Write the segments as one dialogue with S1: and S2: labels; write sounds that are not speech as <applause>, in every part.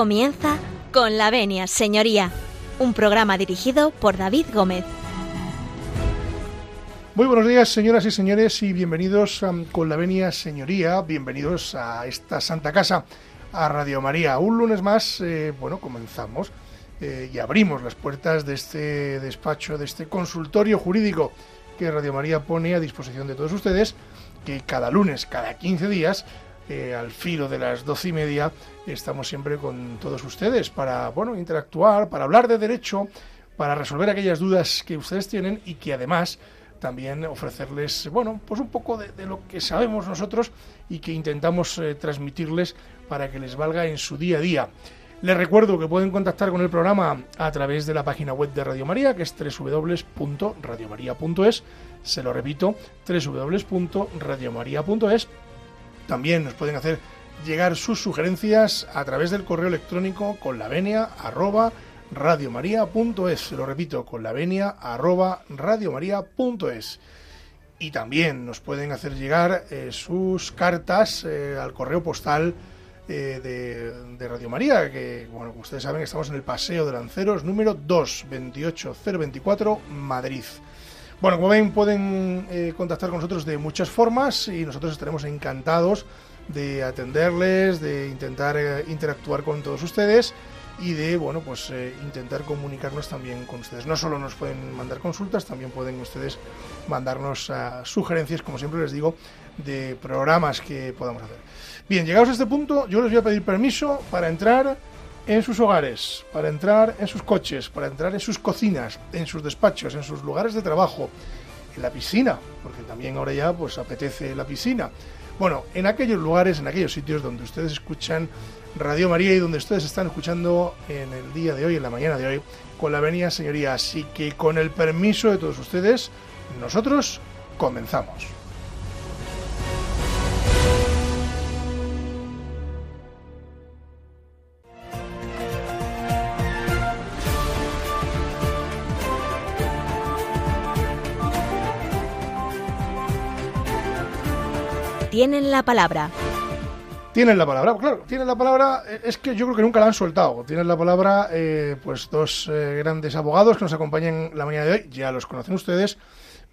S1: Comienza con la venia, señoría, un programa dirigido por David Gómez.
S2: Muy buenos días, señoras y señores, y bienvenidos um, con la venia, señoría, bienvenidos a esta Santa Casa, a Radio María. Un lunes más, eh, bueno, comenzamos eh, y abrimos las puertas de este despacho, de este consultorio jurídico que Radio María pone a disposición de todos ustedes, que cada lunes, cada 15 días, al filo de las doce y media estamos siempre con todos ustedes para bueno interactuar, para hablar de derecho, para resolver aquellas dudas que ustedes tienen y que además también ofrecerles bueno pues un poco de, lo que sabemos nosotros y que intentamos eh, transmitirles para que les valga en su día a día. Les recuerdo que pueden contactar con el programa a través de la página web de Radio María, que es www.radiomaria.es. Se lo repito, www.radiomaria.es también nos pueden hacer llegar sus sugerencias a través del correo electrónico con la venia. Lo repito, con la venia. Y también nos pueden hacer llegar eh, sus cartas eh, al correo postal eh, de, de, Radio María, que, bueno, ustedes saben, estamos en el Paseo de Lanceros número 2, 28024, Madrid. Bueno, como ven, pueden eh, contactar con nosotros de muchas formas y nosotros estaremos encantados de atenderles, de intentar eh, interactuar con todos ustedes y de, bueno, pues eh, intentar comunicarnos también con ustedes. No solo nos pueden mandar consultas, también pueden ustedes mandarnos sugerencias, como siempre les digo, de programas que podamos hacer. Bien, llegados a este punto, yo les voy a pedir permiso para entrar en sus hogares, para entrar en sus coches, para entrar en sus cocinas, en sus despachos, en sus lugares de trabajo, en la piscina, porque también ahora ya pues apetece la piscina. Bueno, en aquellos lugares, en aquellos sitios donde ustedes escuchan Radio María y donde ustedes están escuchando en el día de hoy, en la mañana de hoy, con la venia señoría. Así que con el permiso de todos ustedes, nosotros comenzamos.
S1: Tienen la palabra.
S2: Tienen la palabra, claro, tienen la palabra, eh, es que yo creo que nunca la han soltado. Tienen la palabra, eh, pues, dos eh, grandes abogados que nos acompañan la mañana de hoy, ya los conocen ustedes,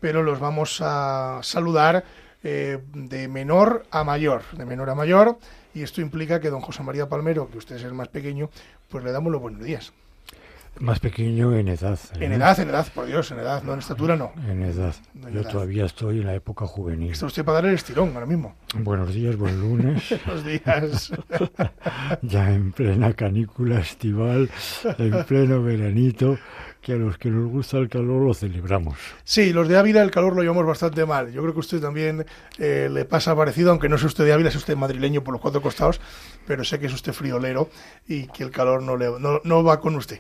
S2: pero los vamos a saludar de menor a mayor, de menor a mayor, y esto implica que don José María Palmero, que usted es el más pequeño, pues le damos los buenos días.
S3: Más pequeño en edad.
S2: ¿eh? En edad, en edad, por Dios, en edad, no en estatura no.
S3: En edad. Yo todavía estoy en la época juvenil.
S2: Está usted para darle el estirón ahora mismo.
S3: Buenos días, buen lunes. <laughs>
S2: Buenos días. <laughs>
S3: ya en plena canícula estival, en pleno veranito, que a los que nos gusta el calor lo celebramos.
S2: Sí, los de Ávila el calor lo llevamos bastante mal. Yo creo que usted también eh, le pasa parecido, aunque no es usted de Ávila, es usted madrileño por los cuatro costados, pero sé que es usted friolero y que el calor no, le, no, va con usted.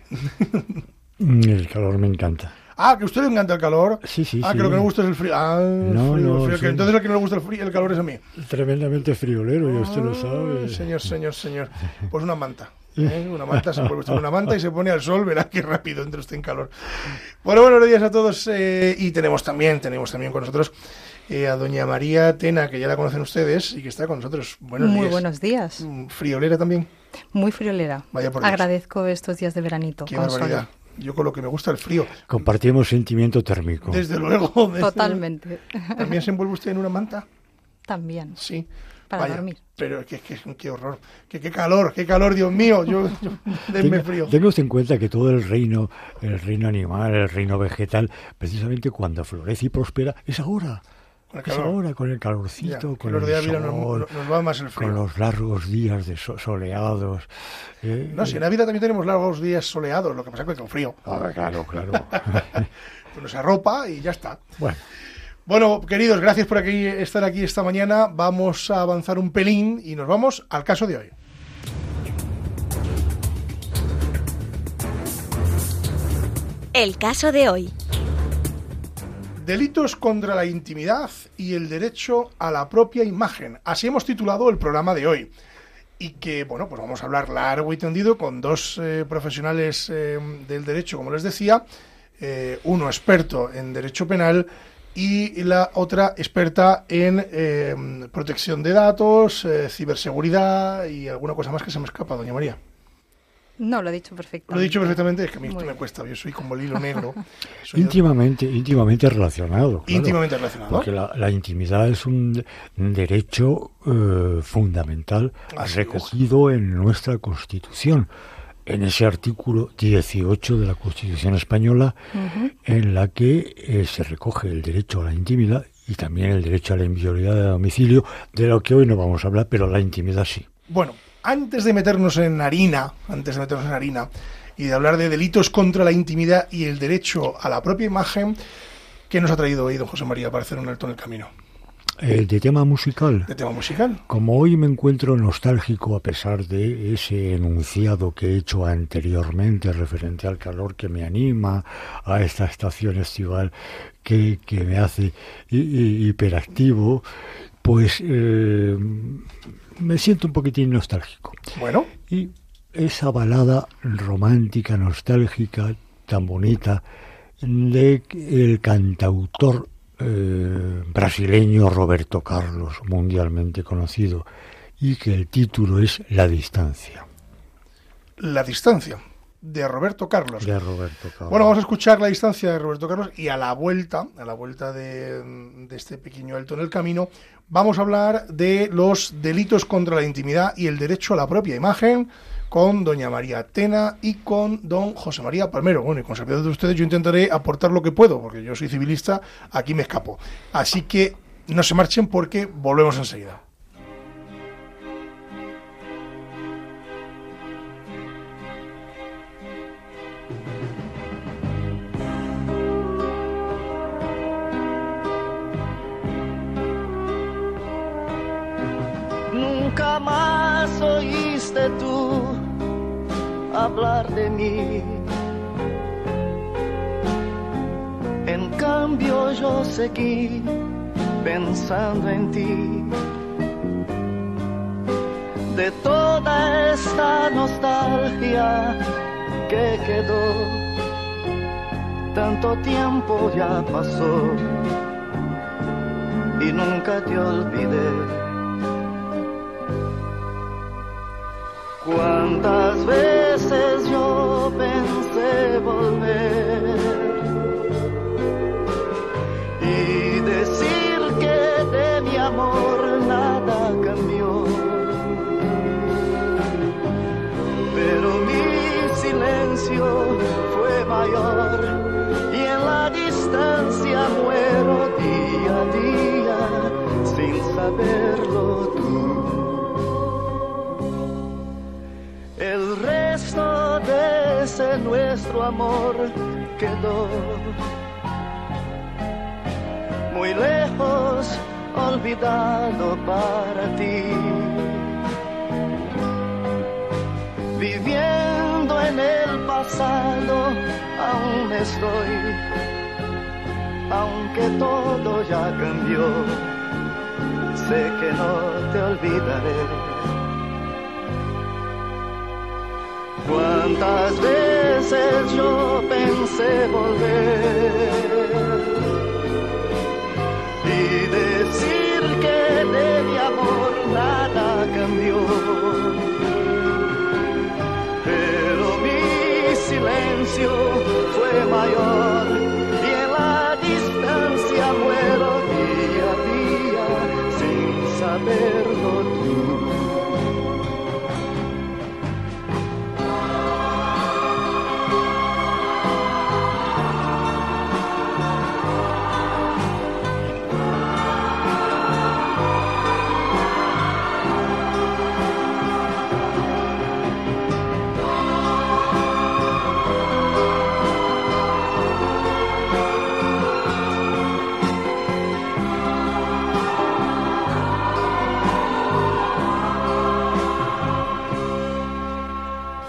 S3: Mm, el calor me encanta.
S2: Ah, que a usted le encanta el calor.
S3: Sí, sí,
S2: Ah, que lo que no gusta es el frío. Ah,
S3: no,
S2: frío, frío. Que entonces el que no le gusta el, frío, el calor es a mí.
S3: Tremendamente friolero, y usted lo sabe.
S2: Señor, señor, señor. Pues una manta. <laughs> ¿eh? Una manta, se pone usted una manta y se pone al sol, verá qué rápido entre usted en calor. Bueno, buenos días a todos. Eh, y tenemos también, tenemos también con nosotros eh, a doña María Tena, que ya la conocen ustedes y que está con nosotros. Buenos
S4: Muy
S2: días.
S4: buenos días.
S2: Mm, ¿Friolera también?
S4: Muy friolera.
S2: Vaya por Dios.
S4: Agradezco estos días de veranito.
S2: Qué
S4: con
S2: barbaridad.
S4: sol.
S2: Yo con lo que me gusta el frío.
S3: Compartimos sentimiento térmico.
S2: Desde luego. <laughs> desde-
S4: Totalmente.
S2: ¿También se envuelve usted en una manta?
S4: También.
S2: Sí.
S4: Para
S2: Vaya,
S4: dormir.
S2: Pero que, que, qué horror. Que, qué calor, qué calor, Dios mío. Yo, yo <laughs> denme
S3: Tenga-
S2: frío.
S3: Tenga usted en cuenta que todo el reino, el reino animal, el reino vegetal, precisamente cuando florece y prospera, es ahora.
S2: Con el
S3: Es
S2: calor.
S3: ahora, con el
S2: Ya,
S3: calorcito,
S2: que
S3: con
S2: los
S3: el
S2: de Ávila nos, nos va más el frío.
S3: con los largos días de so- soleados. ¿eh?
S2: No, si en Ávila también tenemos largos días soleados, lo que pasa es que con frío.
S3: Ah, claro, claro. <laughs>
S2: Uno se arropa y ya está.
S3: bueno,
S2: Bueno, queridos, gracias por aquí, estar aquí esta mañana. Vamos a avanzar un pelín y nos vamos al caso de hoy.
S1: El caso de hoy.
S2: Delitos contra la intimidad y el derecho a la propia imagen. Así hemos titulado el programa de hoy. Y que, bueno, pues vamos a hablar largo y tendido con dos eh, profesionales eh, del derecho, como les decía. Eh, uno experto en derecho penal y la otra experta en protección de datos, ciberseguridad y alguna cosa más que se me escapa, doña María.
S4: No, lo he dicho perfectamente.
S2: Lo he dicho perfectamente, es que a mí esto me cuesta, yo soy como el hilo negro. <laughs> Soy
S3: Íntimamente, íntimamente relacionado. claro.
S2: íntimamente relacionado.
S3: Porque la, la intimidad es un, derecho eh, fundamental
S2: Así
S3: recogido en nuestra Constitución, en ese artículo 18 de la Constitución española, en la que eh, se recoge el derecho a la intimidad y también el derecho a la inviolabilidad de domicilio, de lo que hoy no vamos a hablar, pero la intimidad sí.
S2: Bueno, antes de meternos en harina, antes de meternos en harina y de hablar de delitos contra la intimidad y el derecho a la propia imagen, ¿qué nos ha traído hoy don José María para hacer un alto en el camino?
S3: Eh, de tema musical.
S2: De tema musical.
S3: Como hoy me encuentro nostálgico a pesar de ese enunciado que he hecho anteriormente referente al calor que me anima, a esta estación estival que, que me hace hi- hi- hiperactivo, pues eh, me siento un poquitín nostálgico.
S2: Bueno,
S3: Y esa balada romántica, nostálgica, tan bonita, de el cantautor eh, brasileño Roberto Carlos, mundialmente conocido, y que el título es La distancia,
S2: La distancia, de Roberto Carlos.
S3: de Roberto Carlos.
S2: Bueno, vamos a escuchar la distancia de Roberto Carlos y a la vuelta, a la vuelta de, de este pequeño alto en el camino, vamos a hablar de los delitos contra la intimidad y el derecho a la propia imagen con doña María Tena y con don José María Palmero. Bueno, y con servidores de ustedes yo intentaré aportar lo que puedo, porque yo soy civilista, aquí me escapo. Así que no se marchen porque volvemos enseguida.
S5: Nunca más oíste tú hablar de mí. En cambio yo seguí pensando en ti. De toda esta nostalgia que quedó, tanto tiempo ya pasó y nunca te olvidé. Cuántas veces yo pensé volver y decir que de mi amor nada cambió. Pero mi silencio fue mayor amor quedó muy lejos, olvidado para ti. Viviendo en el pasado, aún estoy, aunque todo ya cambió, sé que no te olvidaré. Cuántas veces yo pensé volver y decir que de mi amor nada cambió. Pero mi silencio fue mayor y en la distancia muero día a día sin saberlo tú.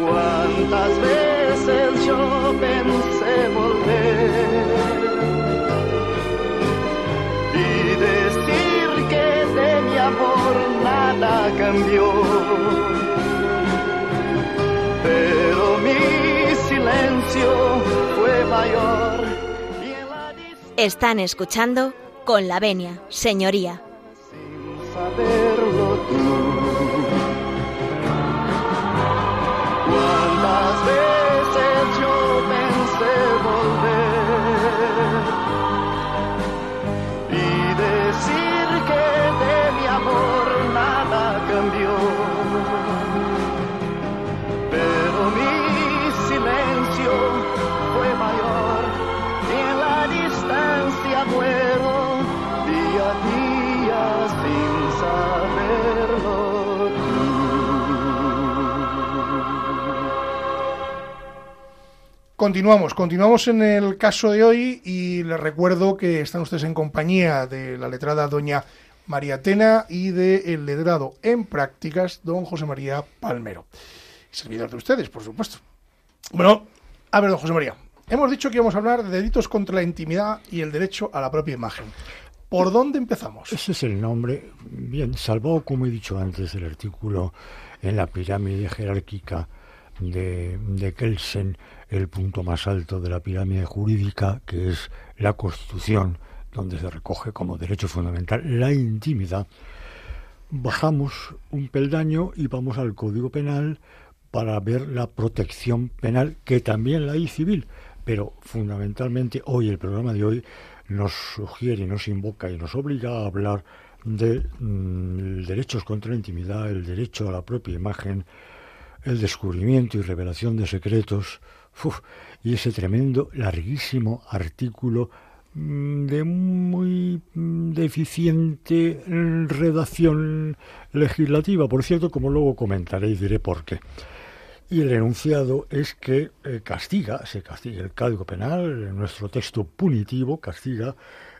S5: Cuántas veces yo pensé volver y decir que de mi amor nada cambió. Pero mi silencio fue mayor.
S1: Están escuchando con la venia, señoría.
S5: sin saberlo tú.
S2: Continuamos, continuamos en el caso de hoy y les recuerdo que están ustedes en compañía de la letrada doña María Tena y del letrado en prácticas don José María Palmero. Servidor de ustedes, por supuesto. Bueno, a ver, don José María, hemos dicho que íbamos a hablar de delitos contra la intimidad y el derecho a la propia imagen. ¿Por dónde empezamos?
S3: Ese es el nombre, bien, salvo, como he dicho antes, el artículo en la pirámide jerárquica de, de Kelsen, el punto más alto de la pirámide jurídica, que es la Constitución, donde se recoge como derecho fundamental la intimidad. Bajamos un peldaño y vamos al Código Penal para ver la protección penal, que también la hay civil, pero fundamentalmente hoy, el programa de hoy, nos sugiere, nos invoca y nos obliga a hablar de mm, derechos contra la intimidad, el derecho a la propia imagen, el descubrimiento y revelación de secretos, y ese tremendo, larguísimo artículo mm, de muy mm, deficiente mm, redacción legislativa, por cierto, como luego comentaré y diré por qué. Y el enunciado es que eh, castiga, se castiga el Código Penal, en nuestro texto punitivo, castiga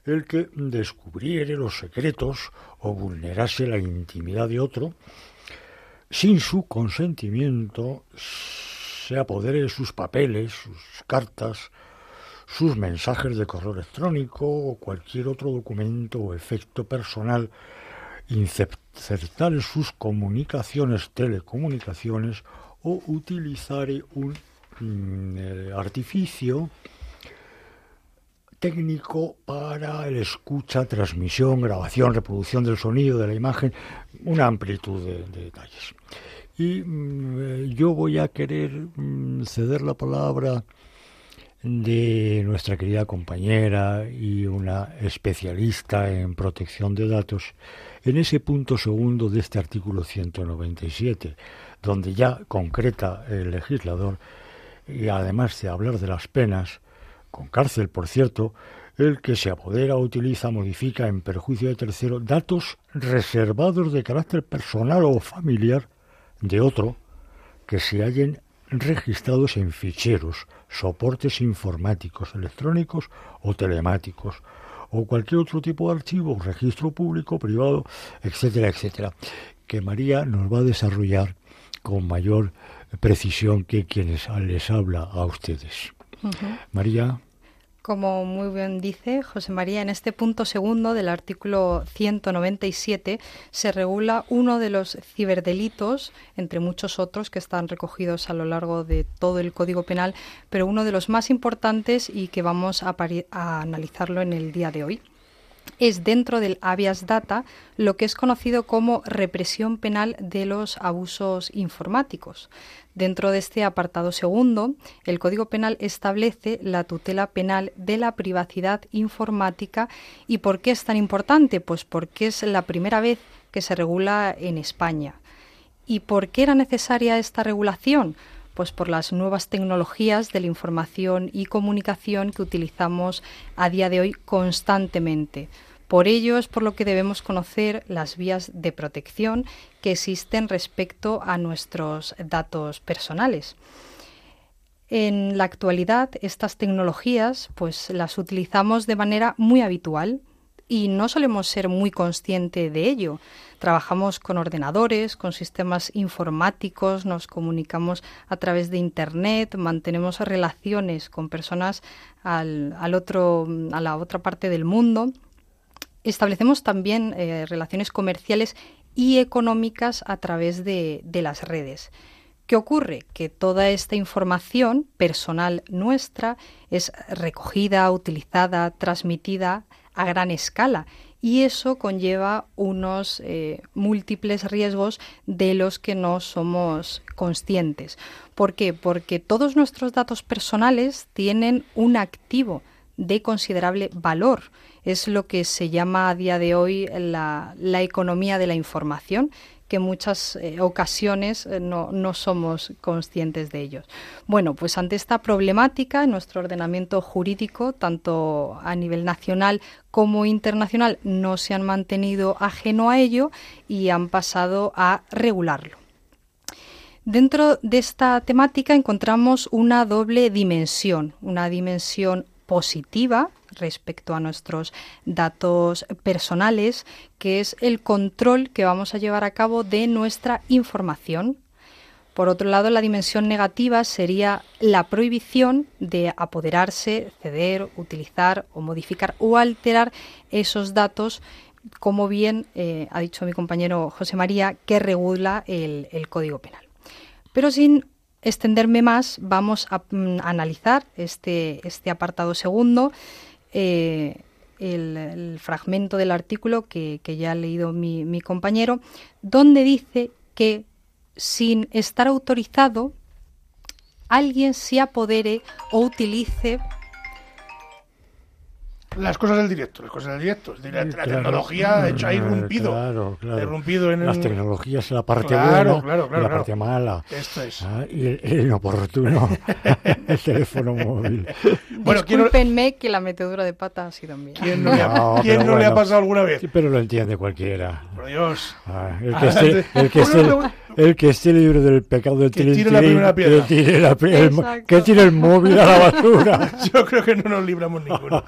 S3: el que descubriere los secretos o vulnerase la intimidad de otro sin su consentimiento, se apodere de sus papeles, sus cartas, sus mensajes de correo electrónico o cualquier otro documento o efecto personal, insertar sus comunicaciones, telecomunicaciones o utilizare un mm, eh, artificio técnico para el escucha, transmisión, grabación, reproducción del sonido, de la imagen, una amplitud de detalles. Y mm, yo voy a querer mm, ceder la palabra de nuestra querida compañera y una especialista en protección de datos en ese punto segundo de este artículo 197, donde ya concreta el legislador y además de hablar de las penas, con cárcel por cierto, el que se apodera, utiliza, modifica en perjuicio de tercero datos reservados de carácter personal o familiar de otro que se hallen registrados en ficheros, soportes informáticos, electrónicos o telemáticos, o cualquier otro tipo de archivo, registro público, privado, etcétera, etcétera, que María nos va a desarrollar con mayor precisión que quienes les habla a ustedes. María.
S4: Como muy bien dice José María, en este punto segundo del artículo 197 se regula uno de los ciberdelitos, entre muchos otros que están recogidos a lo largo de todo el Código Penal, pero uno de los más importantes y que vamos a, a analizarlo en el día de hoy es dentro del habeas data lo que es conocido como represión penal de los abusos informáticos. Dentro de este apartado segundo, el Código Penal establece la tutela penal de la privacidad informática. ¿Y por qué es tan importante? Pues porque es la primera vez que se regula en España. ¿Y por qué era necesaria esta regulación? Pues por las nuevas tecnologías de la información y comunicación que utilizamos a día de hoy constantemente. Por ello es por lo que debemos conocer las vías de protección que existen respecto a nuestros datos personales. En la actualidad estas tecnologías pues las utilizamos de manera muy habitual y no solemos ser muy conscientes de ello. Trabajamos con ordenadores, con sistemas informáticos, nos comunicamos a través de Internet, mantenemos relaciones con personas al, otro, a la otra parte del mundo. Establecemos también eh, relaciones comerciales y económicas a través de, las redes. ¿Qué ocurre? Que toda esta información personal nuestra es recogida, utilizada, transmitida a gran escala y eso conlleva unos eh, múltiples riesgos de los que no somos conscientes. ¿Por qué? Porque todos nuestros datos personales tienen un activo de considerable valor. Es lo que se llama a día de hoy la, la economía de la información que muchas eh, ocasiones eh, no, no, somos conscientes de ellos. Bueno, pues ante esta problemática, nuestro ordenamiento jurídico, tanto a nivel nacional como internacional, no se han mantenido ajeno a ello y han pasado a regularlo. Dentro de esta temática encontramos una doble dimensión, una dimensión positiva respecto a nuestros datos personales, que es el control que vamos a llevar a cabo de nuestra información. Por otro lado, la dimensión negativa sería la prohibición de apoderarse, ceder, utilizar o modificar o alterar esos datos, como bien eh, ha dicho mi compañero José María, que regula el, Código Penal. Pero sin extenderme más, vamos a, mm, analizar este, este apartado segundo eh, el, fragmento del artículo que, ya ha leído mi, compañero, donde dice que sin estar autorizado, alguien se apodere o utilice
S2: las cosas del directo, las cosas del directo. La, tecnología ha hecho, ha irrumpido.
S3: Claro, claro.
S2: Irrumpido en
S3: Las tecnologías la parte buena y la parte mala.
S2: Esto es.
S3: Ah, y el, inoportuno, <laughs> el teléfono móvil.
S4: Bueno, Discúlpenme que la metedura de pata ha sido mía.
S2: ¿Quién no, le, ha, ¿quién no le ha pasado alguna vez?
S3: pero lo entiende cualquiera.
S2: Por Dios.
S3: Ah, el que esté, el que esté, el que esté libre del pecado del
S2: que tire la primera piedra.
S3: Que tire, la, el, que tire el móvil a la basura. <laughs>
S2: Yo creo que no nos libramos ninguno.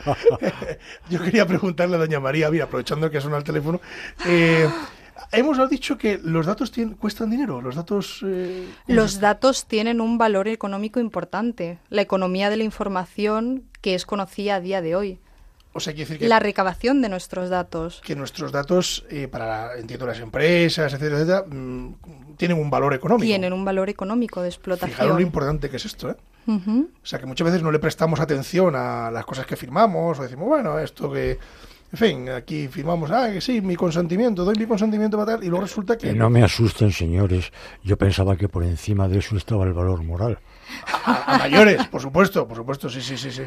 S2: <laughs> Yo quería preguntarle a doña María, mira, aprovechando que suena el teléfono, eh, hemos dicho que los datos cuestan dinero, los datos...
S4: Eh, los datos tienen un valor económico importante, la economía de la información que es conocida a día de hoy.
S2: O sea, decir que...
S4: La recabación de nuestros datos.
S2: Que nuestros datos, eh, para, entiendo, las empresas, etcétera, etcétera, mm, tienen un valor económico.
S4: Tienen un valor económico de explotación.
S2: Fijaros lo importante que es esto, ¿eh? O sea, que muchas veces no le prestamos atención a las cosas que firmamos, o decimos, bueno, esto que... En fin, aquí firmamos, ah, que sí, mi consentimiento, doy mi consentimiento para tal, y luego resulta que...
S3: Que no me asusten, señores. Yo pensaba que por encima de eso estaba el valor moral.
S2: a mayores, por supuesto, por supuesto, sí, sí, sí, sí.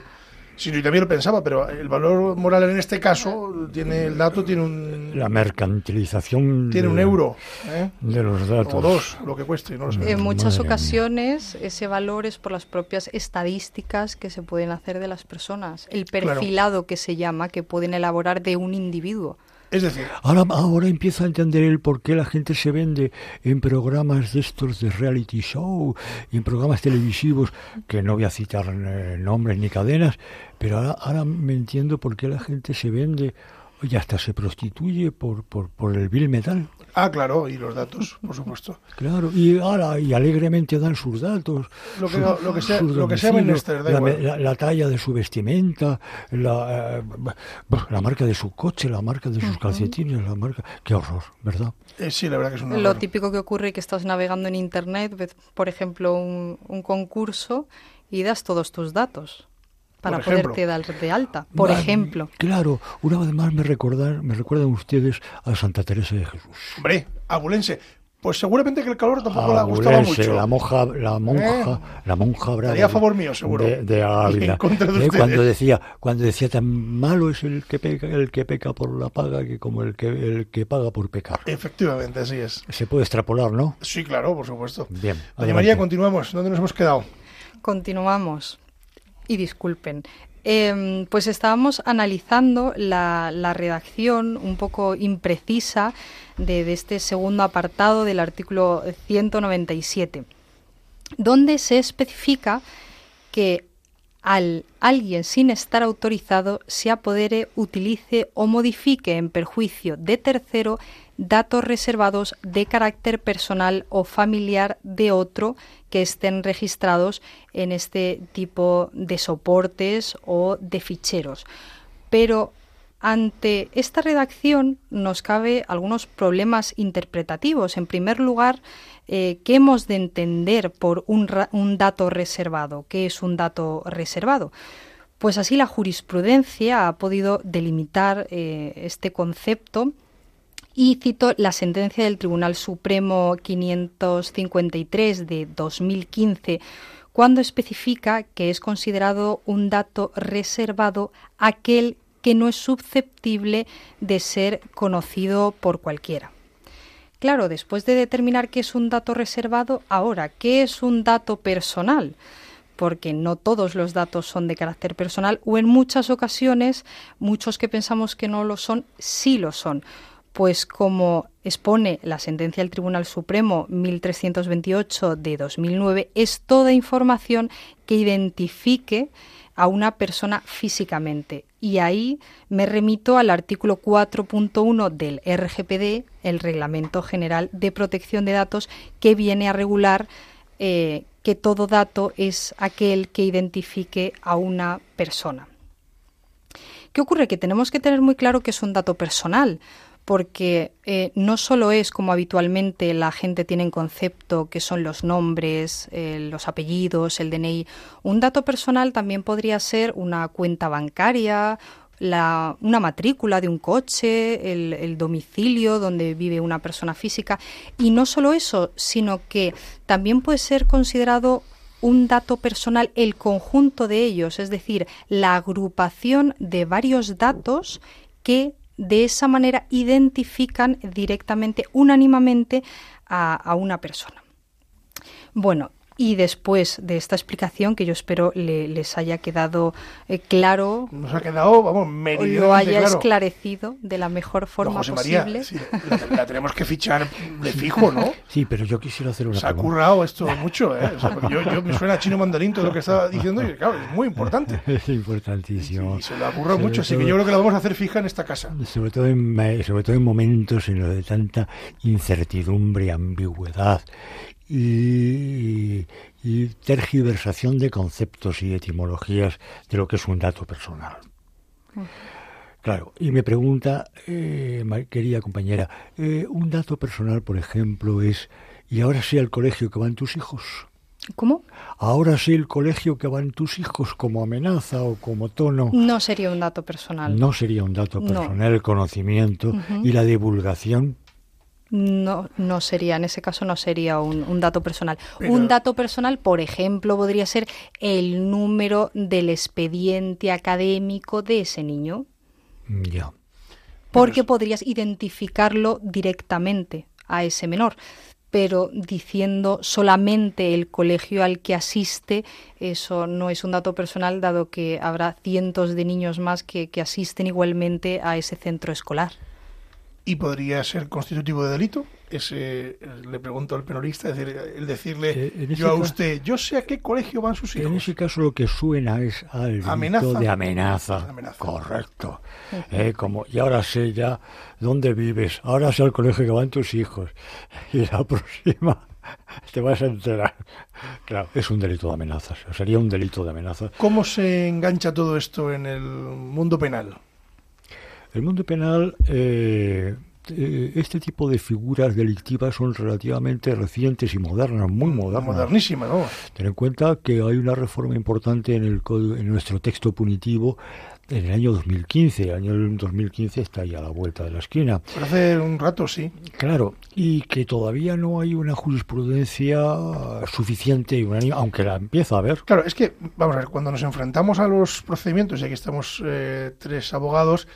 S2: Sí, yo también lo pensaba, pero el valor moral en este caso tiene el dato tiene un
S3: la mercantilización
S2: tiene un euro
S3: ¿eh? de los datos.
S2: o dos lo que cueste no
S4: en muchas ocasiones ese valor es por las propias estadísticas que se pueden hacer de las personas. El perfilado que se llama que pueden elaborar de un individuo
S2: es decir,
S3: ahora, ahora empiezo a entender el por qué la gente se vende en programas de estos de reality show y en programas televisivos, que no voy a citar eh, nombres ni cadenas, pero ahora, ahora me entiendo por qué la gente se vende y hasta se prostituye por, por, por el vil metal.
S2: Ah, claro, y los datos, por supuesto.
S3: Claro, y ahora y alegremente dan sus datos.
S2: Lo que, lo que sea, lo que sea
S3: la, la, talla de su vestimenta, la, eh, la marca de su coche, la marca de sus calcetines, la marca. Qué horror, ¿verdad?
S2: Eh, sí, la verdad que es un horror.
S4: Lo típico que ocurre es que estás navegando en internet, ves, por ejemplo, un, un concurso y das todos tus datos para poderte dar de alta, por ejemplo.
S3: Claro, una vez más me recuerdan, me recuerdan ustedes a Santa Teresa de Jesús.
S2: Hombre, abulense. Pues seguramente que el calor tampoco le gustaba mucho.
S3: La monja, la monja, ¿Eh? la monja
S2: a favor mío, seguro.
S3: De, Ávila. <laughs> ¿Eh? cuando decía, cuando decía tan malo es el que peca, el que peca por la paga que como el que el que paga por pecar.
S2: Efectivamente, así es.
S3: Se puede extrapolar, ¿no?
S2: Sí, claro, por supuesto.
S3: Bien.
S2: Doña María, continuamos. ¿Dónde nos hemos quedado?
S4: Continuamos y disculpen. Em, pues estábamos analizando la, redacción un poco imprecisa de, este segundo apartado del artículo 197, donde se especifica que al alguien sin estar autorizado se apodere, utilice o modifique en perjuicio de tercero datos reservados de carácter personal o familiar de otro que estén registrados en este tipo de soportes o de ficheros. Pero ante esta redacción nos cabe algunos problemas interpretativos. En primer lugar, eh, ¿qué hemos de entender por un, dato reservado? ¿Qué es un dato reservado? Pues así la jurisprudencia ha podido delimitar eh, este concepto y cito la sentencia del Tribunal Supremo 553 de 2015 cuando especifica que es considerado un dato reservado aquel que no es susceptible de ser conocido por cualquiera. Claro, después de determinar qué es un dato reservado, ahora, ¿qué es un dato personal? porque no todos los datos son de carácter personal o en muchas ocasiones muchos que pensamos que no lo son, sí lo son pues como expone la sentencia del Tribunal Supremo 1328 de 2009, es toda información que identifique a una persona físicamente. Y ahí me remito al artículo 4.1 del RGPD, el Reglamento General de Protección de Datos, que viene a regular eh, que todo dato es aquel que identifique a una persona. ¿Qué ocurre? Que tenemos que tener muy claro que es un dato personal, porque eh, no solo es como habitualmente la gente tiene en concepto que son los nombres, eh, los apellidos, el DNI. Un dato personal también podría ser una cuenta bancaria, la, una matrícula de un coche, el, el, domicilio donde vive una persona física. Y no solo eso, sino que también puede ser considerado un dato personal el conjunto de ellos, es decir, la agrupación de varios datos que de esa manera identifican directamente, unánimamente, a, una persona. Bueno, y después de esta explicación, que yo espero les haya quedado eh, claro.
S2: Nos ha quedado, vamos,
S4: Lo haya esclarecido de la mejor forma posible.
S2: la, tenemos que fichar de fijo, ¿no? <laughs>
S3: Sí, pero yo quisiera hacer una
S2: Se ha currado esto mucho, ¿eh? yo, me suena chino mandarín todo lo que estaba diciendo y, claro, es muy importante. <laughs>
S3: Es importantísimo.
S2: Y, se lo ha currado mucho, así que yo creo que lo vamos a hacer fija en esta casa.
S3: Sobre todo en, sobre todo en momentos en los de tanta incertidumbre, ambigüedad y, tergiversación de conceptos y etimologías de lo que es un dato personal. Claro, y me pregunta, eh, querida compañera, eh, un dato personal, por ejemplo, es, ¿y ahora sí al colegio que van tus hijos?
S4: ¿Cómo?
S3: Ahora sí el colegio que van tus hijos como amenaza o como tono.
S4: No sería un dato personal.
S3: No sería un dato personal, el conocimiento y la divulgación
S4: no, no sería, en ese caso no sería un, dato personal. Un dato personal, por ejemplo, podría ser el número del expediente académico de ese niño.
S3: Ya.
S4: Porque podrías identificarlo directamente a ese menor. Pero diciendo solamente el colegio al que asiste, eso no es un dato personal, dado que habrá cientos de niños más que asisten igualmente a ese centro escolar
S2: y podría ser constitutivo de delito. Ese, le pregunto al penalista, es decir, el decirle eh, yo a usted, yo sé a qué colegio van sus hijos.
S3: En ese caso lo que suena es al delito de amenaza. Correcto. Eh, como, y ahora sé ya dónde vives, ahora sé al colegio que van tus hijos. <laughs> Y la próxima <laughs> te vas a enterar. Claro, es un delito de amenazas, sería un delito de amenazas.
S2: ¿Cómo se engancha todo esto en el mundo penal?
S3: El mundo penal, eh, eh, este tipo de figuras delictivas son relativamente recientes y modernas, muy modernas.
S2: Modernísimas, ¿no?
S3: Ten en cuenta que hay una reforma importante en, el, en nuestro texto punitivo en el año 2015. El año 2015 está ahí a la vuelta de la esquina.
S2: hace un rato, sí.
S3: Claro, y que todavía no hay una jurisprudencia suficiente, aunque la empieza a haber.
S2: Claro, es que, vamos a ver, cuando nos enfrentamos a los procedimientos, y aquí estamos eh, tres abogados,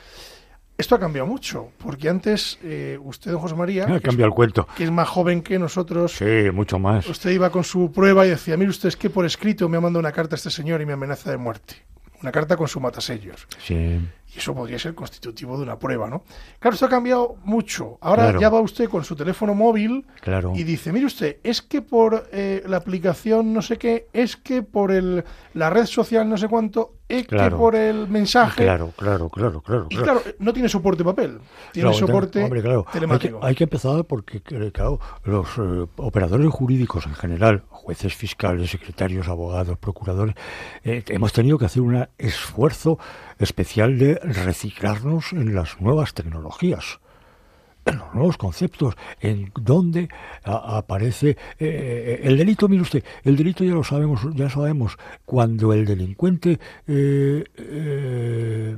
S2: esto ha cambiado mucho, porque antes eh, usted, don José María,
S3: ha cambiado el cuento.
S2: que es más joven que nosotros,
S3: sí, mucho más.
S2: Usted iba con su prueba y decía, mire usted, es que por escrito me ha mandado una carta a este señor y me amenaza de muerte. Una carta con su matasellos.
S3: Sí.
S2: Y eso podría ser constitutivo de una prueba, ¿no? Claro, esto ha cambiado mucho. Ahora ya va usted con su teléfono móvil y dice, mire usted, es que por eh, la aplicación no sé qué, es que por el, la red social no sé cuánto, es que por el mensaje...
S3: Claro, claro, claro, claro.
S2: Y claro, no tiene soporte papel, tiene soporte telemático.
S3: Hay que, empezar porque, claro, los eh, operadores jurídicos en general, jueces, fiscales, secretarios, abogados, procuradores, eh, hemos tenido que hacer un esfuerzo especial de reciclarnos en las nuevas tecnologías los nuevos conceptos, en donde aparece eh, el delito, mire usted, el delito ya lo sabemos, ya sabemos, cuando el delincuente, eh, eh,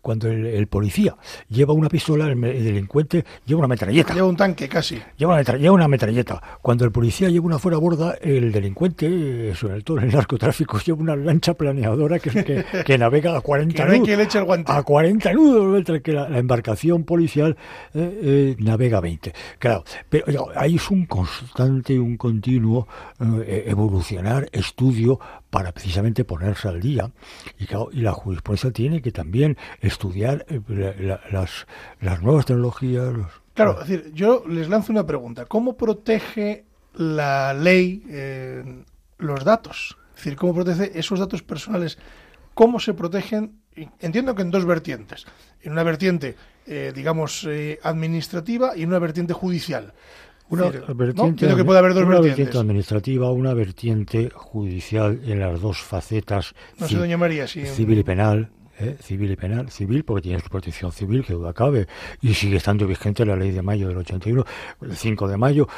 S3: cuando el, policía lleva una pistola, el, delincuente lleva una metralleta.
S2: Lleva un tanque casi.
S3: Lleva una, lleva una metralleta. Cuando el policía lleva una fuera borda, el delincuente, sobre todo en el narcotráfico, lleva una lancha planeadora que, que, <laughs> navega a 40
S2: nudos.
S3: A 40 nudos, mientras que la, embarcación policial navega 20. Claro, pero ahí es un constante un continuo eh, evolucionar, estudio para precisamente ponerse al día. Y, y la jurisprudencia tiene que también estudiar eh, las, las nuevas tecnologías.
S2: Claro, decir, yo les lanzo una pregunta. ¿Cómo protege la ley eh, los datos? Es decir, ¿cómo protege esos datos personales? ¿Cómo se protegen? Entiendo que en dos vertientes. En una vertiente eh, digamos, eh, administrativa y en una vertiente judicial.
S3: Una vertiente, que puede haber dos una vertiente administrativa, una vertiente judicial en las dos facetas.
S2: No sé, doña María,
S3: Civil y penal. ¿eh? civil y penal, civil porque tiene su protección civil, que duda cabe, y sigue estando vigente la ley de mayo del 81, el 5 de mayo,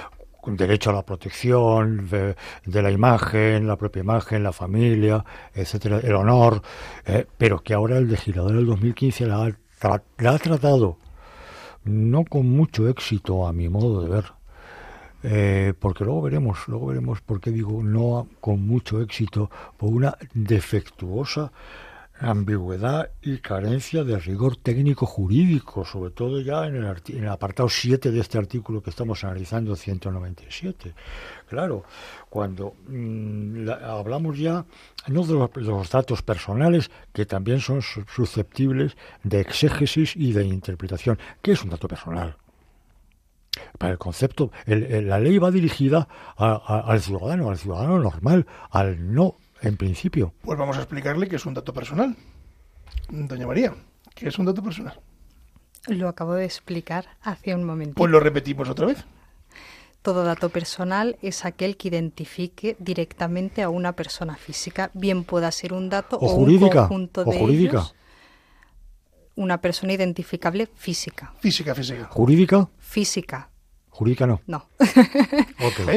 S3: derecho a la protección de, la imagen, la propia imagen, la familia, etcétera, el honor, pero que ahora el legislador del 2015 la ha la ha tratado no con mucho éxito a mi modo de ver, eh, porque luego veremos, luego veremos por qué digo no con mucho éxito, por una defectuosa ambigüedad y carencia de rigor técnico jurídico, sobre todo ya en el, en el apartado 7 de este artículo que estamos analizando, 197. Claro, cuando mm, hablamos ya no de los, datos personales, que también son susceptibles de exégesis y de interpretación. ¿Qué es un dato personal? Para el concepto, la ley va dirigida al ciudadano, al ciudadano normal, al no en principio.
S2: Pues vamos a explicarle qué es un dato personal. Doña María, ¿qué es un dato personal?
S4: Lo acabo de explicar hace un momento.
S2: Pues lo repetimos otra vez.
S4: Todo dato personal es aquel que identifique directamente a una persona física, bien pueda ser un dato o, un conjunto de jurídica. una persona identificable física.
S2: Física, física.
S3: ¿Jurídica?
S4: Física.
S3: Jurídica no.
S4: No.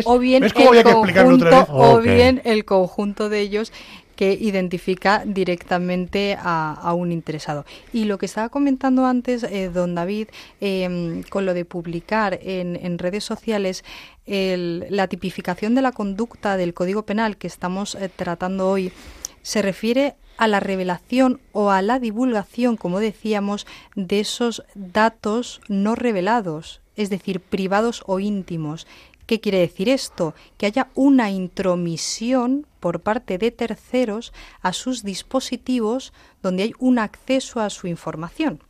S4: O bien, el, conjunto, o bien el conjunto de ellos que identifica directamente a, un interesado. Y lo que estaba comentando antes, eh, don David, em, con lo de publicar en, redes sociales la tipificación de la conducta del Código Penal que estamos eh, tratando hoy, se refiere a la revelación o a la divulgación, como decíamos, de esos datos no revelados, es decir, privados o íntimos, ¿Qué quiere decir esto? Que haya una intromisión por parte de terceros a sus dispositivos donde hay un acceso a su información.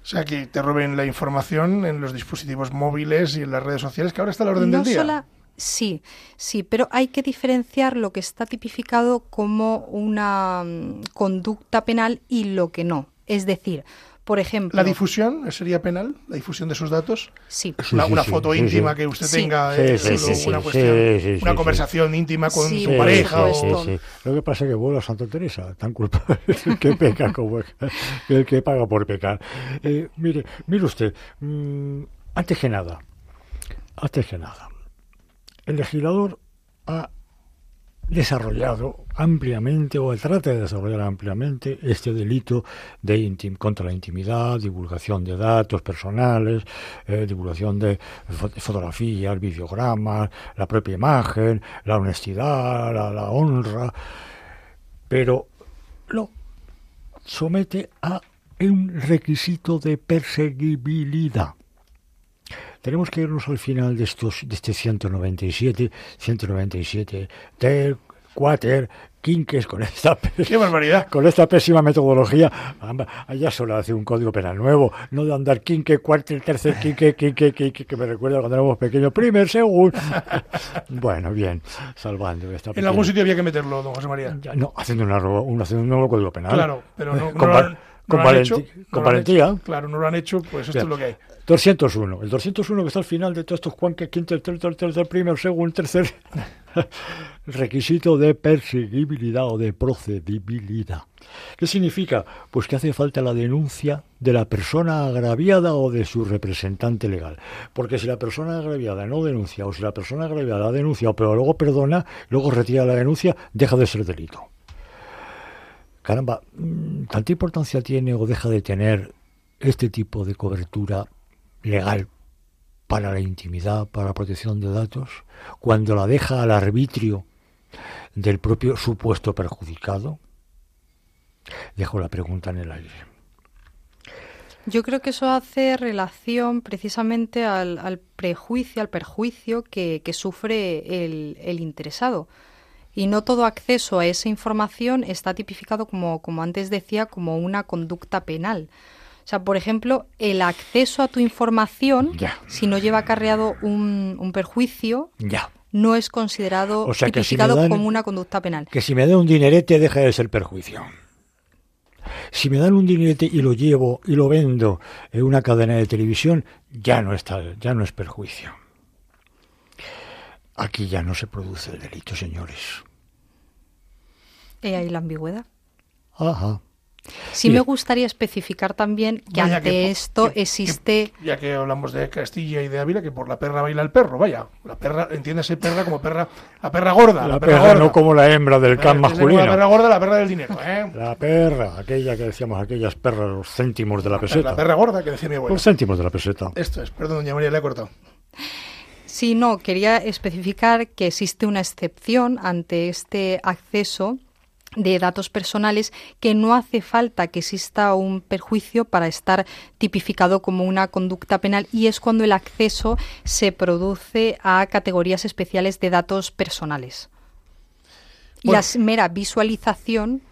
S2: O sea, que te roben la información en los dispositivos móviles y en las redes sociales, que ahora está a la orden del día.
S4: Sí, sí, pero hay que diferenciar lo que está tipificado como una mm, conducta penal y lo que no. Es decir, por ejemplo.
S2: ¿La difusión sería penal? ¿La difusión de esos datos?
S4: Sí.
S2: Una, foto íntima que usted tenga, una cuestión, una conversación íntima con su pareja. O...
S3: Lo que pasa es que, bueno, Santa Teresa, tan culpable <laughs> el que peca como el que paga por pecar. Eh, mire, mire usted, mm, antes que nada, antes que nada, el legislador ha desarrollado ampliamente o trata de desarrollar ampliamente este delito de contra la intimidad, divulgación de datos personales, eh, divulgación de fotografías, videogramas, la propia imagen, la honestidad, la, honra, pero lo somete a un requisito de perseguibilidad. Tenemos que irnos al final de estos de este 197, 197 del cuáter, quinques con esta <laughs>
S2: ¡Qué barbaridad!
S3: con esta pésima metodología, allá solo hace un código penal nuevo, no de andar quinque, cuartel, tercer quinque, quinque, quinque, que me recuerda cuando éramos pequeños, primer, segundo. <laughs> bueno, bien, salvando esta
S2: En algún sitio había que meterlo, don José María.
S3: Ya, no, haciendo, una, un, haciendo un nuevo código penal.
S2: Claro, pero no,
S3: con
S2: no
S3: valenti-
S2: hecho,
S3: con
S2: no
S3: valentía.
S2: Claro, no lo han hecho, pues esto
S3: Bien.
S2: es lo que hay.
S3: 201. El 201 que está al final de todos estos cuanques, quinto, tercer, tercer, primero, segundo, tercer. <laughs> Requisito de perseguibilidad o de procedibilidad. ¿Qué significa? Pues que hace falta la denuncia de la persona agraviada o de su representante legal. Porque si la persona agraviada no denuncia o si la persona agraviada ha denunciado pero luego perdona, luego retira la denuncia, deja de ser delito. Caramba, mm, ¿tanta importancia tiene o deja de tener este tipo de cobertura legal para la intimidad, para la protección de datos, cuando la deja al arbitrio del propio supuesto perjudicado? Dejo la pregunta en el aire.
S4: Yo creo que eso hace relación precisamente al, prejuicio, al perjuicio que, sufre el interesado. Y no todo acceso a esa información está tipificado como, como antes decía, como una conducta penal. O sea, por ejemplo, el acceso a tu información,
S3: Ya.
S4: si no lleva acarreado un, un perjuicio,
S3: Ya.
S4: no es considerado
S3: O sea que si me
S4: tipificado
S3: dan-
S4: como una conducta penal.
S3: Que si me da un dinerete deja de ser perjuicio. Si me dan un dinerete y lo llevo y lo vendo en una cadena de televisión, ya no está, ya no es perjuicio. Aquí ya no se produce el delito, señores.
S4: Y ahí la ambigüedad.
S3: Ajá.
S4: Sí me gustaría especificar también que ante
S2: que
S4: esto
S2: que- que-
S4: existe...
S2: ya que hablamos de Castilla y de Ávila, que por la perra baila el perro, vaya. La perra, entiéndase perra como perra, la perra gorda.
S3: La,
S2: La,
S3: perra,
S2: gorda.
S3: no como la hembra del can masculino.
S2: La perra gorda, la perra del dinero, ¿eh?
S3: La perra, aquella que decíamos, aquellas perras, los céntimos de la peseta.
S2: La perra gorda que decía mi abuelo.
S3: Los céntimos de la peseta.
S2: Esto es, perdón, doña María, le he cortado.
S4: Sí, no, quería especificar que existe una excepción ante este acceso de datos personales que no hace falta que exista un perjuicio para estar tipificado como una conducta penal y es cuando el acceso se produce a categorías especiales de datos personales. Y la mera visualización